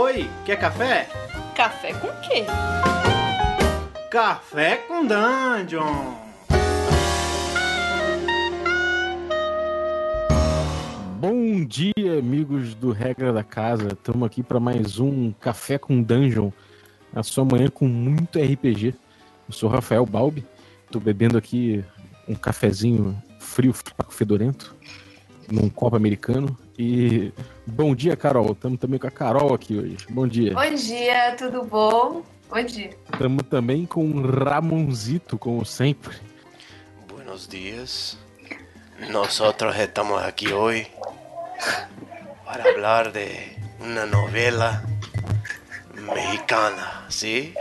Oi, quer café? Café com quê? Café com Dungeon! Bom dia, amigos do Regra da Casa. Estamos aqui para mais um Café com Dungeon. A sua manhã com muito RPG. Eu sou Rafael Balbi. Estou bebendo aqui um cafezinho frio, fraco, fedorento, num copo americano. E bom dia, Carol. Estamos também com a Carol aqui hoje. Bom dia. Bom dia, tudo bom? Bom dia. Estamos também com o Ramonzito, como sempre. Buenos días. Nosotros estamos aquí hoy para hablar de una novela mexicana, ¿sí?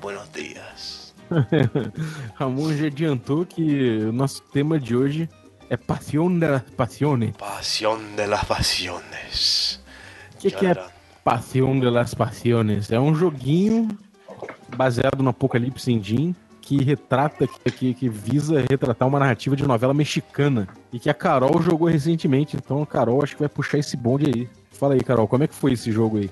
Buenos días. Ramon já adiantou que o nosso tema de hoje é Pasión de las Pasiones. Pasión de las pasiones. O que, que é. Pasión de las Pasiones? É um joguinho baseado no Apocalipse Engine que retrata, que, que, que visa retratar uma narrativa de novela mexicana e que a Carol jogou recentemente. Então a Carol acho que vai puxar esse bonde aí. Fala aí, Carol, como é que foi esse jogo aí?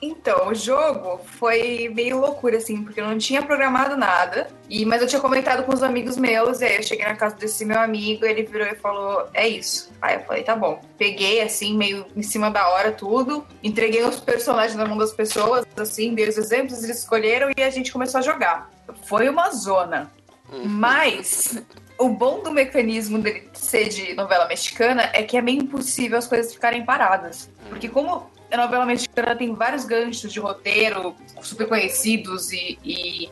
Então, o jogo foi meio loucura, assim, porque eu não tinha programado nada, e mas eu tinha comentado com os amigos meus, e aí eu cheguei na casa desse meu amigo, ele virou e falou, é isso. Aí eu falei, tá bom. Peguei, assim, meio em cima da hora tudo, entreguei os personagens na mão das pessoas, assim, dei os exemplos, eles escolheram e a gente começou a jogar. Foi uma zona. Mas o bom do mecanismo dele ser de novela mexicana é que é meio impossível as coisas ficarem paradas. Porque como a novela mexicana tem vários ganchos de roteiro super conhecidos e, e,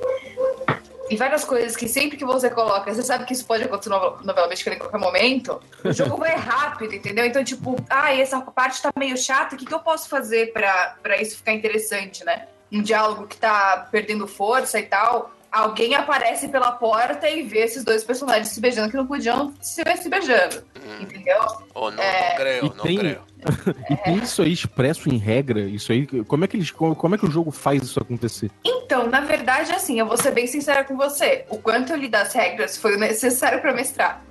e várias coisas que sempre que você coloca, você sabe que isso pode acontecer na novela- mexicana em qualquer momento, o jogo vai rápido, entendeu? Então, tipo, ah, essa parte tá meio chata, o que, que eu posso fazer pra isso ficar interessante, né? Um diálogo que tá perdendo força e tal. Alguém aparece pela porta e vê esses dois personagens se beijando que não podiam se ver se beijando. Entendeu? Oh, no, Eh, no creo, y no ten- creo. E tem isso aí expresso em regra? Isso aí, como é que eles, como, é que o jogo faz isso acontecer? Então, na verdade, assim, eu vou ser bem sincera com você. O quanto eu li das regras foi o necessário pra mestrar.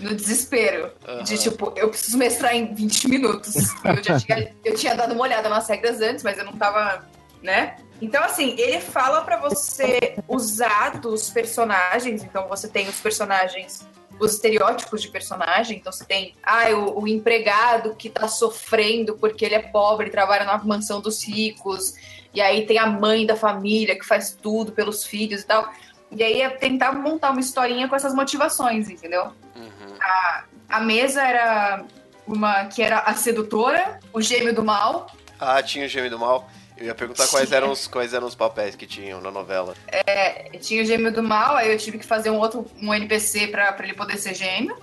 No desespero. De tipo, eu preciso mestrar em 20 minutos. Eu já tinha, eu tinha dado uma olhada nas regras antes, mas eu não tava, né? Então, assim, ele fala pra você usar dos personagens. Então, você tem os personagens, os estereótipos de personagem. Então, você tem, ah, o, o empregado que tá sofrendo porque ele é pobre, trabalha na mansão dos ricos. E aí tem a mãe da família que faz tudo pelos filhos e tal. E aí é tentar montar uma historinha com essas motivações, entendeu? Uhum. A mesa era uma que era a sedutora, o gêmeo do mal. Ah, tinha o Gêmeo do Mal. Eu ia perguntar quais eram, os, quais eram os papéis que tinham na novela. Tinha o gêmeo do mal, aí eu tive que fazer um outro um NPC pra, pra ele poder ser gêmeo.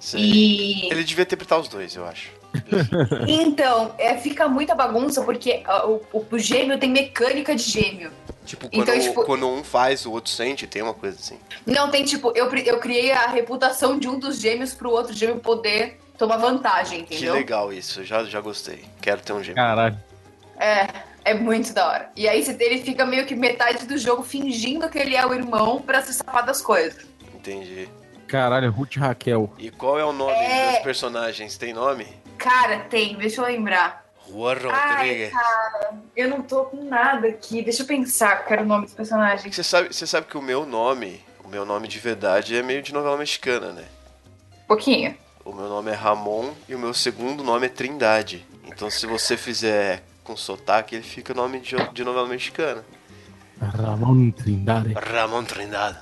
Sim. E Ele devia interpretar os dois, eu acho. então, é, fica muita bagunça porque o, o, o gêmeo tem mecânica de gêmeo. Tipo, quando, Então, tipo- quando um faz, o outro sente, tem uma coisa assim. Não, tem tipo, eu, eu criei a reputação de um dos gêmeos pro outro gêmeo poder tomar vantagem, Que entendeu? legal isso, já, já gostei. Quero ter um gêmeo. Caralho. É, é muito da hora. E aí você- ele fica meio que metade do jogo fingindo que ele é o irmão pra se safar das coisas. Entendi. Caralho, Ruth e Raquel. E qual é o nome É. dos personagens? Tem nome? Cara, tem, deixa eu lembrar. Juan Ai, Rodrigues. cara, eu não tô com nada aqui. Deixa eu pensar qual era o nome dos personagens. Você sabe, você sabe que o meu nome, o meu nome de verdade é meio de novela mexicana, né? pouquinho. O meu nome é Ramon e o meu segundo nome é Trindade. Então se você fizer com sotaque, ele fica nome de, de novela mexicana. Ramon Trindade. Ramon Trindade.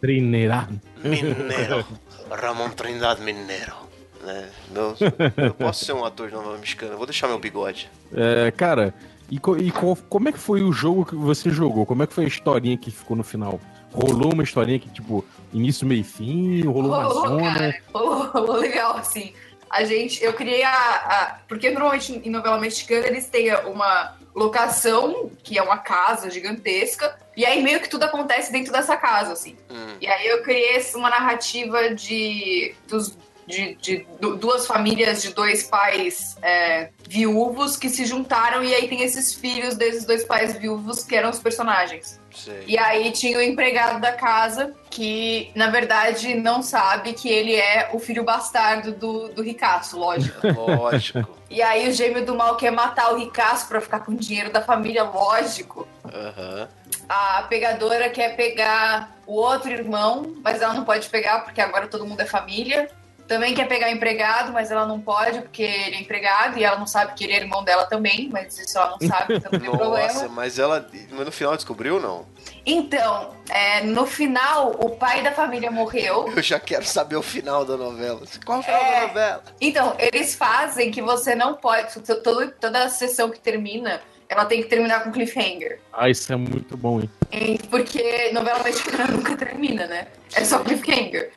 Trinidad. Mineiro. Ramon Trindade Mineiro. Né? Meu, eu posso ser um ator de novela mexicana. Vou deixar meu bigode. É, cara, e, co- e co- como é que foi o jogo que você jogou? Como é que foi a historinha que ficou no final? Rolou uma historinha que, tipo, início, meio e fim? Rolou uma Rolou, zona? cara. Rolou, rolou legal, assim. A gente, eu criei a, a- Porque normalmente em novela mexicana eles têm uma locação, que é uma casa gigantesca, e aí meio que tudo acontece dentro dessa casa, assim. Hum, E aí eu criei uma narrativa de dos de, de du- duas famílias de dois pais é, viúvos que se juntaram e aí tem esses filhos desses dois pais viúvos que eram os personagens. Sei. E aí tinha o empregado da casa que, na verdade, não sabe que ele é o filho bastardo do, do ricaço, lógico. Lógico. E aí o gêmeo do mal quer matar o ricaço pra ficar com o dinheiro da família, lógico. Aham. A pegadora quer pegar o outro irmão, mas ela não pode pegar porque agora todo mundo é família. Também quer pegar empregado, mas ela não pode porque ele é empregado e ela não sabe que ele é irmão dela também, mas isso ela não sabe, então não tem Nossa, problema. mas ela. Mas no final descobriu não? Então, é, no final, o pai da família morreu. Eu já quero saber o final da novela. Qual é o final É. da novela? Então, eles fazem que você não pode. to- todo- toda a sessão que termina, ela tem que terminar com cliffhanger. Ah, isso é muito bom, hein? Porque novela mexicana nunca termina, né? É só cliffhanger.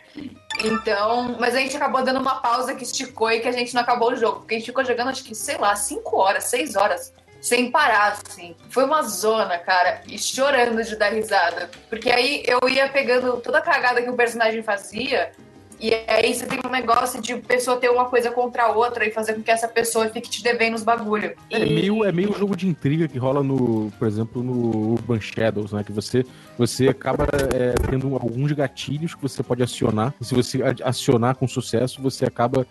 Então, mas a gente acabou dando uma pausa que esticou e que a gente não acabou o jogo. Porque a gente ficou jogando, acho que, sei lá, 5 horas, 6 horas, sem parar, assim. Foi uma zona, cara, e chorando de dar risada. Porque aí eu ia pegando toda a cagada que o personagem fazia. E aí você tem um negócio de pessoa ter uma coisa contra a outra e fazer com que essa pessoa fique te devendo os bagulho. É E- meio, é meio jogo de intriga que rola no, por exemplo, no Urban Shadows, né? Que você, você acaba é, tendo alguns gatilhos que você pode acionar. E se você acionar com sucesso, você acaba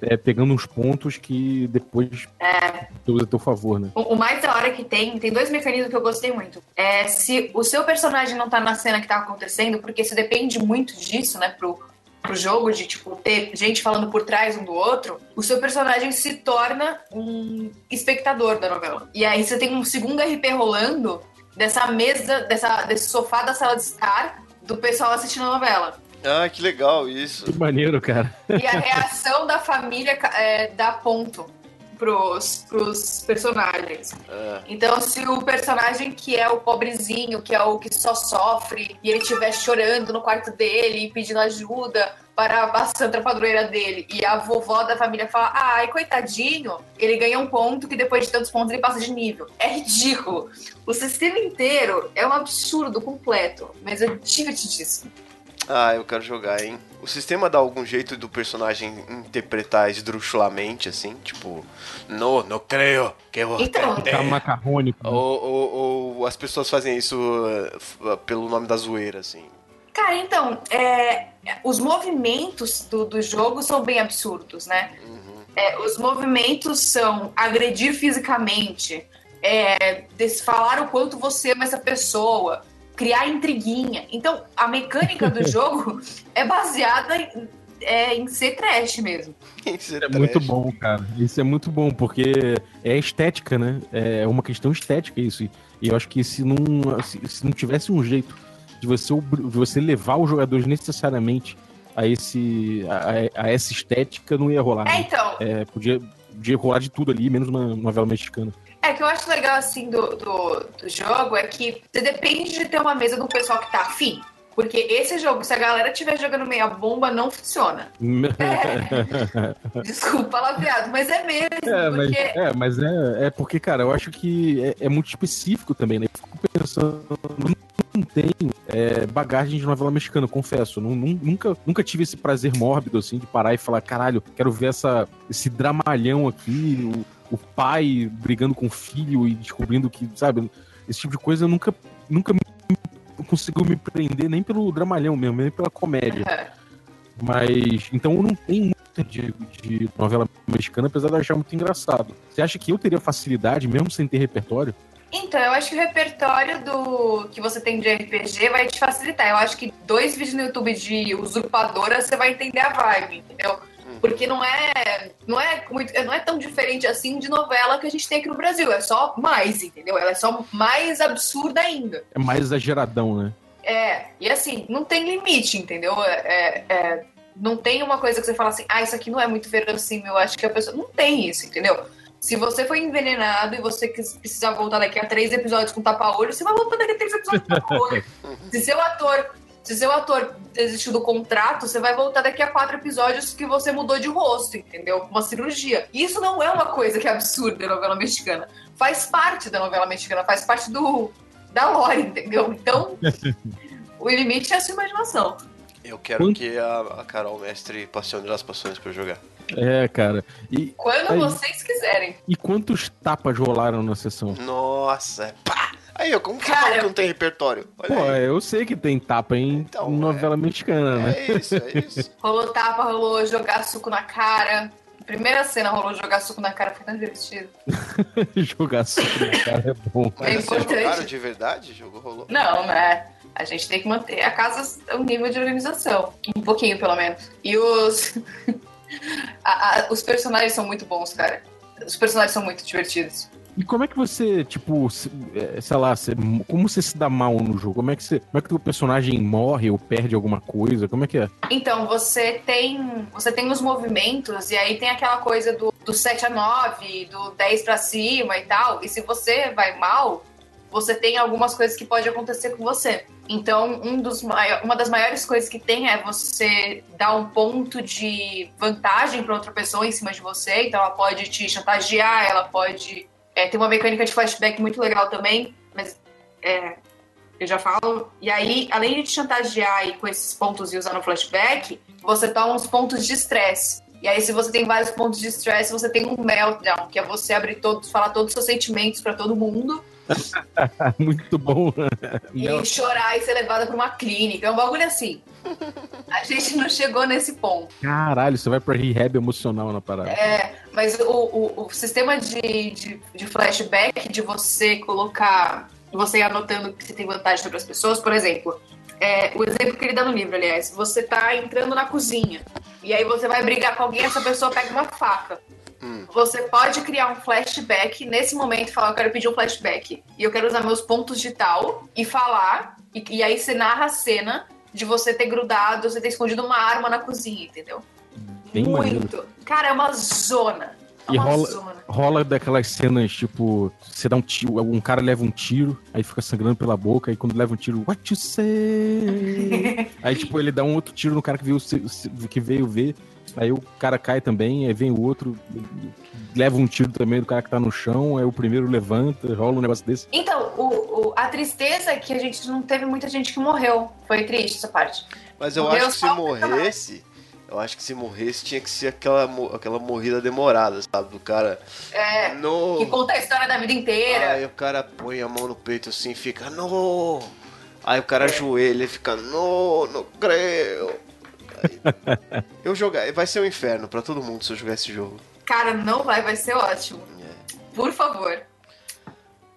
é, pegando uns pontos que depois É. usa a teu favor, né? O o mais da hora que tem, tem dois mecanismos que eu gostei muito. É se o seu personagem não tá na cena que tá acontecendo, porque isso depende muito disso, né, pro, pro jogo, de tipo, ter gente falando por trás um do outro, o seu personagem se torna um espectador da novela. E aí você tem um segundo RP rolando dessa mesa, dessa, desse sofá da sala de estar do pessoal assistindo a novela. Ah, que legal isso. Que maneiro, cara. E a reação da família é, dá ponto pros, pros personagens. Ah, Então, se o personagem que é o pobrezinho, que é o que só sofre, e ele estiver chorando no quarto dele e pedindo ajuda para a santa padroeira dele, e a vovó da família fala, ai, coitadinho, ele ganha um ponto que depois de tantos pontos ele passa de nível. É ridículo. O sistema inteiro é um absurdo completo, mas é divertidíssimo. Ah, eu quero jogar, hein? O sistema dá algum jeito do personagem interpretar esdrúxulamente, assim? Tipo, no, não creio que você Então, tem. Tá macarrônico. Ou, ou- ou as pessoas fazem isso f- pelo nome da zoeira, assim? Cara, então, é, os movimentos do, do jogo são bem absurdos, né? Uhum. É, os movimentos são agredir fisicamente, é, falar o quanto você ama essa pessoa, criar intriguinha. Então, a mecânica do jogo é baseada em, é, em ser trash mesmo. Isso É muito bom, cara. Isso é muito bom, porque é estética, né? É uma questão estética isso. E eu acho que se não, se, se não tivesse um jeito de você, de você levar os jogadores necessariamente a, esse, a, a essa estética, não ia rolar. É, né? então, É, podia, podia rolar de tudo ali, menos uma novela mexicana. É que eu acho legal, assim, do, do, do jogo é que você depende de ter uma mesa do pessoal que tá afim. Porque esse jogo, se a galera estiver jogando meia bomba, não funciona. Desculpa, palavreado, mas é mesmo. É, mas, porque é, mas é, é porque, cara, eu acho que é, é muito específico também, né? Eu fico pensando, não tenho é, bagagem de novela mexicana, confesso. Não, nun- nunca, nunca tive esse prazer mórbido, assim, de parar e falar, caralho, quero ver essa, esse dramalhão aqui, o, o pai brigando com o filho e descobrindo que, sabe, esse tipo de coisa eu nunca, nunca me, conseguiu me prender nem pelo dramalhão mesmo, nem pela comédia. É. Mas, então eu não tenho muito de, de novela mexicana, apesar de eu achar muito engraçado. Você acha que eu teria facilidade, mesmo sem ter repertório? Então, eu acho que o repertório do que você tem de RPG vai te facilitar. Eu acho que dois vídeos no YouTube de usurpadora você vai entender a vibe, entendeu? Porque não é, não é muito, não é tão diferente assim de novela que a gente tem aqui no Brasil. É só mais, entendeu? Ela é só mais absurda ainda. É mais exageradão, né? É, e assim, não tem limite, entendeu? É, é, não tem uma coisa que você fala assim, ah, isso aqui não é muito verossímil, eu acho que a pessoa. Não tem isso, entendeu? Se você foi envenenado e você precisar voltar daqui a três episódios com tapa-olho, você vai voltar daqui a três episódios com tapa-olho. se seu ator. Se seu ator desistiu do contrato, você vai voltar daqui a quatro episódios que você mudou de rosto, entendeu? Com Uma cirurgia. Isso não é uma coisa que é absurda na novela mexicana. Faz parte da novela mexicana, faz parte do, da lore, entendeu? Então, o limite é a sua imaginação. Eu quero Quanto- que a, a Carol mestre Passione das Passões pra eu jogar. É, cara. E, Quando Aí. vocês quiserem. e quantos tapas rolaram na sessão? Nossa, pá! Aí, ó, como que você Cara, fala que não tem repertório? Olha Pô, aí. eu sei que tem tapa em Então, novela mexicana, né? É isso, é isso. Rolou tapa, rolou jogar suco na cara. Primeira cena rolou jogar suco na cara, foi tão divertido. Jogar suco na cara é bom. É Mas vocês importante. jogaram de verdade? O jogo rolou? Não, né? A gente tem que manter a casa um nível de organização. Um pouquinho, pelo menos. E os. a- a- os personagens são muito bons, cara. Os personagens são muito divertidos. E como é que você, tipo, é, sei lá, como você se dá mal no jogo? Como é que você, como é que o personagem morre ou perde alguma coisa? Como é que é? Então, você tem. Você tem os movimentos, e aí tem aquela coisa do, do 7 a 9, do 10 pra cima e tal. E se você vai mal, você tem algumas coisas que pode acontecer com você. Então, um dos uma das maiores coisas que tem é você dar um ponto de vantagem para outra pessoa em cima de você. Então, ela pode te chantagear, ela pode. É, ter uma mecânica de flashback muito legal também, mas é, eu já falo. E aí, além de te chantagear e com esses pontos e usar no flashback, você toma uns pontos de estresse. E aí, se você tem vários pontos de estresse, você tem um meltdown, que é você abrir todos, falar todos os seus sentimentos pra todo mundo Muito bom. e chorar e ser levada pra uma clínica. É um bagulho assim. A gente não chegou nesse ponto. Caralho, você vai pra rehab emocional na parada. É, mas o, o, o sistema de, de, de flashback, de você colocar, você ir anotando que você tem vantagem sobre as pessoas, por exemplo, é, o exemplo que ele dá no livro, aliás, você tá entrando na cozinha e aí você vai brigar com alguém, essa pessoa pega uma faca. Hum. Você pode criar um flashback nesse momento e falar, eu quero pedir um flashback. E eu quero usar meus pontos de tal e falar. E, e aí você narra a cena de você ter grudado, você ter escondido uma arma na cozinha, entendeu? Bem. Muito. Cara, é uma zona. E rola-. Rola daquelas cenas, tipo, você dá um tiro, um cara leva um tiro, aí fica sangrando pela boca, aí quando leva um tiro, what you say? aí, tipo, ele dá um outro tiro no cara que veio, que veio ver, aí o cara cai também, aí vem o outro, leva um tiro também do cara que tá no chão, aí o primeiro levanta, rola um negócio desse. Então, o, o- a tristeza é que a gente não teve muita gente que morreu. Foi triste essa parte. Mas eu Morreu acho que se morresse, eu acho que se morresse tinha que ser aquela, aquela morrida demorada, sabe? Do cara. É, No. que conta a história da vida inteira. Aí o cara põe a mão no peito assim e fica, no. Aí o cara ajoelha e fica, no, não creio. Aí- eu jogar, vai ser um inferno pra todo mundo se eu jogar esse jogo. Cara, não vai, vai ser ótimo. Por favor.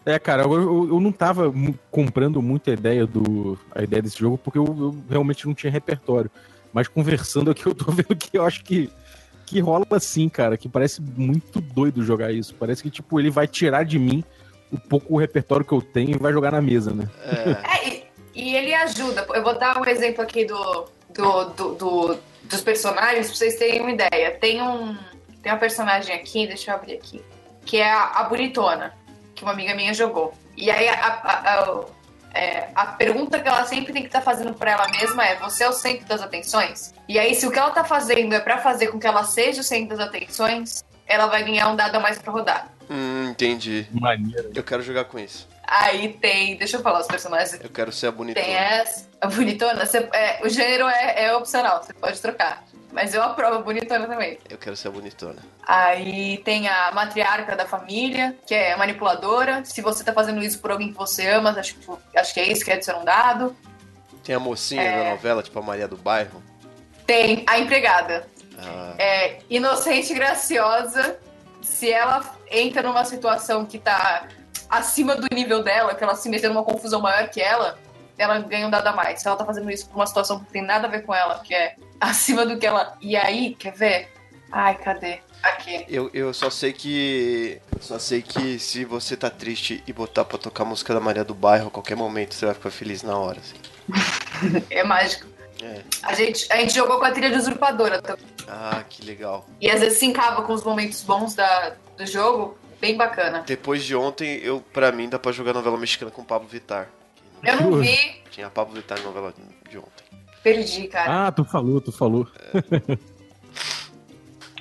É, cara, eu, eu, eu não tava comprando muito a ideia, do, a ideia desse jogo, porque eu, eu realmente não tinha repertório. Mas conversando aqui, eu tô vendo que eu acho que, que rola assim, cara, que parece muito doido jogar isso. Parece que, tipo, ele vai tirar de mim um pouco o repertório que eu tenho e vai jogar na mesa, né? É, É, e, e ele ajuda. Eu vou dar um exemplo aqui do, do, do- do- dos personagens pra vocês terem uma ideia. Tem um. Tem uma personagem aqui, deixa eu abrir aqui. Que é a, a bonitona, que uma amiga minha jogou. E aí a, a- a- é, a pergunta que ela sempre tem que estar fazendo pra ela mesma é: você é o centro das atenções? E aí, se o que ela tá fazendo é pra fazer com que ela seja o centro das atenções, ela vai ganhar um dado a mais pra rodar. hum, entendi. Maneiro. Eu quero jogar com isso. Aí tem. Deixa eu falar os personagens Eu quero ser a bonitona. Tem essa. A bonitona, você- é, o gênero é, é opcional, você pode trocar. Mas eu aprovo a bonitona também. Eu quero ser a bonitona. Aí tem a matriarca da família, que é manipuladora. Se você tá fazendo isso por alguém que você ama, acho, que- acho que é isso que é de ser um dado. Tem a mocinha É. da novela, tipo a Maria do Bairro. Tem a empregada. Ah, É inocente e graciosa. Se ela entra numa situação que tá acima do nível dela, que ela se meteu numa confusão maior que ela, ela ganha um dado a mais. Se ela tá fazendo isso por uma situação que tem nada a ver com ela, que é acima do que ela. E aí, quer ver? Ai, cadê? Aqui. eu, eu só sei que. Só sei que se você tá triste e botar pra tocar a música da Maria do Bairro, a qualquer momento você vai ficar feliz na hora, assim. É mágico. É. A gente, a gente jogou com a trilha de usurpadora também. Ah, que legal. E às vezes se encava com os momentos bons da, do jogo. Bem bacana. Depois de ontem, eu, pra mim, dá pra jogar novela mexicana com Pablo Vittar. Eu não vi, Tinha Pablo Vittar na novela de ontem. perdi, cara. Ah, tu falou, tu falou.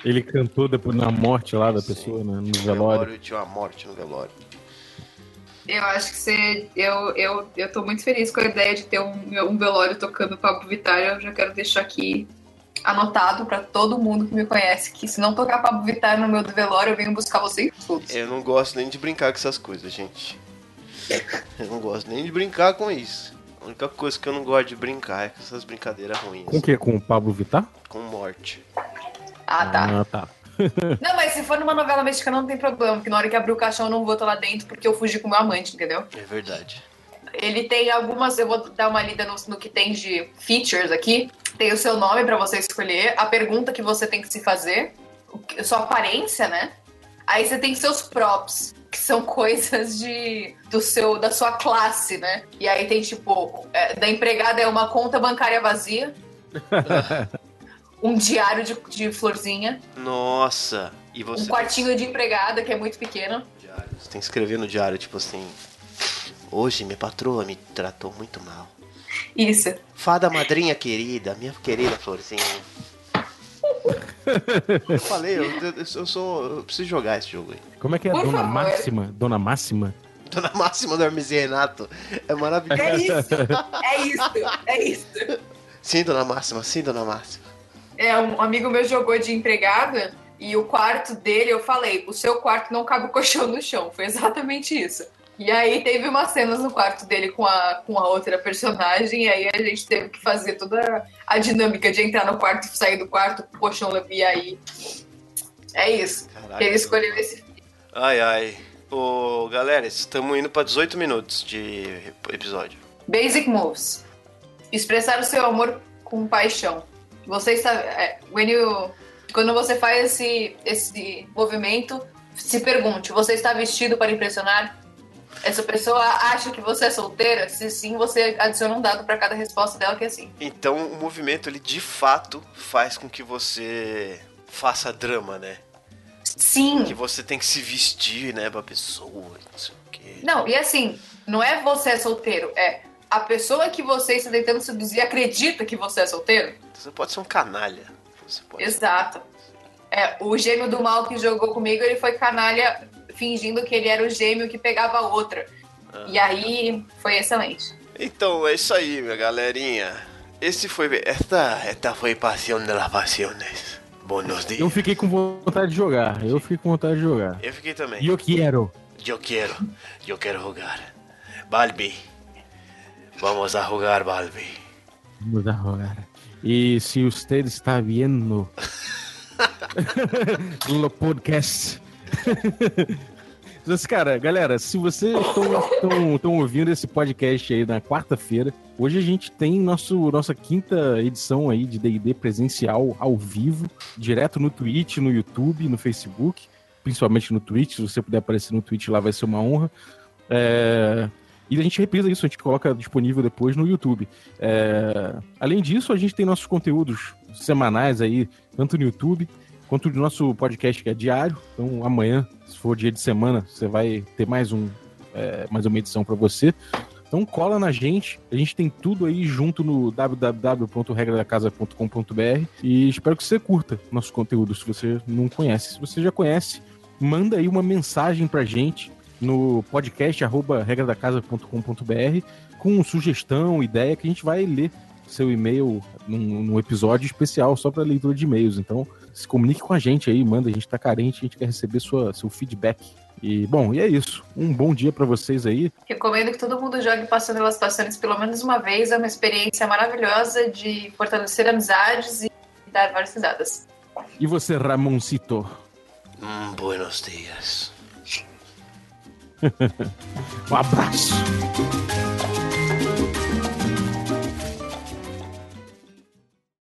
Ele cantou depois na morte lá da Sim. pessoa, né, no velório. velório tinha uma morte no velório. Eu acho que você. Eu, eu, eu tô muito feliz com a ideia de ter um, um velório tocando Pablo Vittar. Eu já quero deixar aqui anotado pra todo mundo que me conhece que se não tocar Pablo Vittar no meu velório, eu venho buscar você em tudo. Eu não gosto nem de brincar com essas coisas, gente. Eu não gosto nem de brincar com isso. A única coisa que eu não gosto de brincar é com essas brincadeiras ruins. Com o quê? Com o Pablo Vittar? Com morte. Ah, tá. Ah, tá. Não, mas se for numa novela mexicana não tem problema, porque na hora que abrir o caixão eu não vou estar lá dentro porque eu fugi com meu amante, entendeu? É verdade. Ele tem algumas, eu vou dar uma lida no, no que tem de features aqui. Tem o seu nome pra você escolher, a pergunta que você tem que se fazer, sua aparência, né? Aí você tem seus props, são coisas de do seu da sua classe, né? E aí tem tipo, é, da empregada é uma conta bancária vazia, um diário de, de florzinha, Nossa. E você. um quartinho de empregada que é muito pequeno. Diário. Você tem que escrever no diário, tipo assim. Hoje minha patroa me tratou muito mal. Isso. Fada madrinha querida, minha querida Florzinha. Eu falei, eu, eu- eu sou. Eu preciso jogar esse jogo aí. Como é que é? Por Dona favor. Máxima? Dona Máxima? Dona Máxima do Hermes e Renato. É maravilhoso. É isso, é isso, é isso. Sim, Dona Máxima, sim, Dona Máxima. É, um amigo meu jogou de empregada e o quarto dele, eu falei, o seu quarto não cabe o colchão no chão. Foi exatamente isso. E aí teve umas cenas no quarto dele com a, com a outra personagem, e aí a gente teve que fazer toda a dinâmica de entrar no quarto e sair do quarto, o colchão e aí. É isso. Caralho. Ele escolheu esse. Ai, ai. Ô, galera, estamos indo pra 18 minutos de episódio. Basic moves. Expressar o seu amor com paixão. Você está. é, you- quando você faz esse, esse movimento, se pergunte: você está vestido para impressionar? Essa pessoa acha que você é solteira? Se sim, você adiciona um dado para cada resposta dela, que é sim. Então, o movimento, ele de fato faz com que você faça drama, né? Sim. Que você tem que se vestir, né, pra pessoa, não sei o quê. Não, e assim, não é você é solteiro, é a pessoa que você está tentando seduzir acredita que você é solteiro? Você pode ser um canalha. Exato. É, o gêmeo do mal que jogou comigo, ele foi canalha fingindo que ele era o gêmeo que pegava a outra. E aí foi excelente. Então, é isso aí, minha galerinha. Esse foi. Esta, esta foi Pasión de las Pasiones. Buenos dias. Eu fiquei com vontade de jogar. Eu fiquei com vontade de jogar. Eu fiquei também. E eu quero. Yo quiero, yo quiero jugar. Balbi. Vamos a jugar, Balbi. Vamos a jogar. E se você está vendo no podcast. Mas, cara, galera, se vocês estão ouvindo esse podcast aí na quarta-feira, hoje a gente tem nosso, nossa quinta edição aí de D&D presencial ao vivo, direto no Twitch, no YouTube, no Facebook, principalmente no Twitch, se você puder aparecer no Twitch lá vai ser uma honra. É, E a gente reprisa isso, a gente coloca disponível depois no YouTube. É, Além disso, a gente tem nossos conteúdos semanais aí, tanto no YouTube no nosso podcast que é diário. Então amanhã, se for dia de semana, você vai ter mais um é, mais uma edição para você. Então cola na gente, a gente tem tudo aí junto no www.regradacasa.com.br e espero que você curta nosso conteúdo se você não conhece. Se você já conhece, manda aí uma mensagem pra gente no podcast regradacasa.com.br com sugestão, ideia que a gente vai ler seu e-mail num, num episódio especial só para leitura de e-mails. Então, se comunique com a gente aí, manda, a gente tá carente, a gente quer receber sua, seu feedback. E, bom, e é isso. Um bom dia para vocês aí. Recomendo que todo mundo jogue Passando pelas Passagens pelo menos uma vez. É uma experiência maravilhosa de fortalecer amizades e dar várias risadas. E você, Ramoncito? Mm, buenos dias. Um abraço.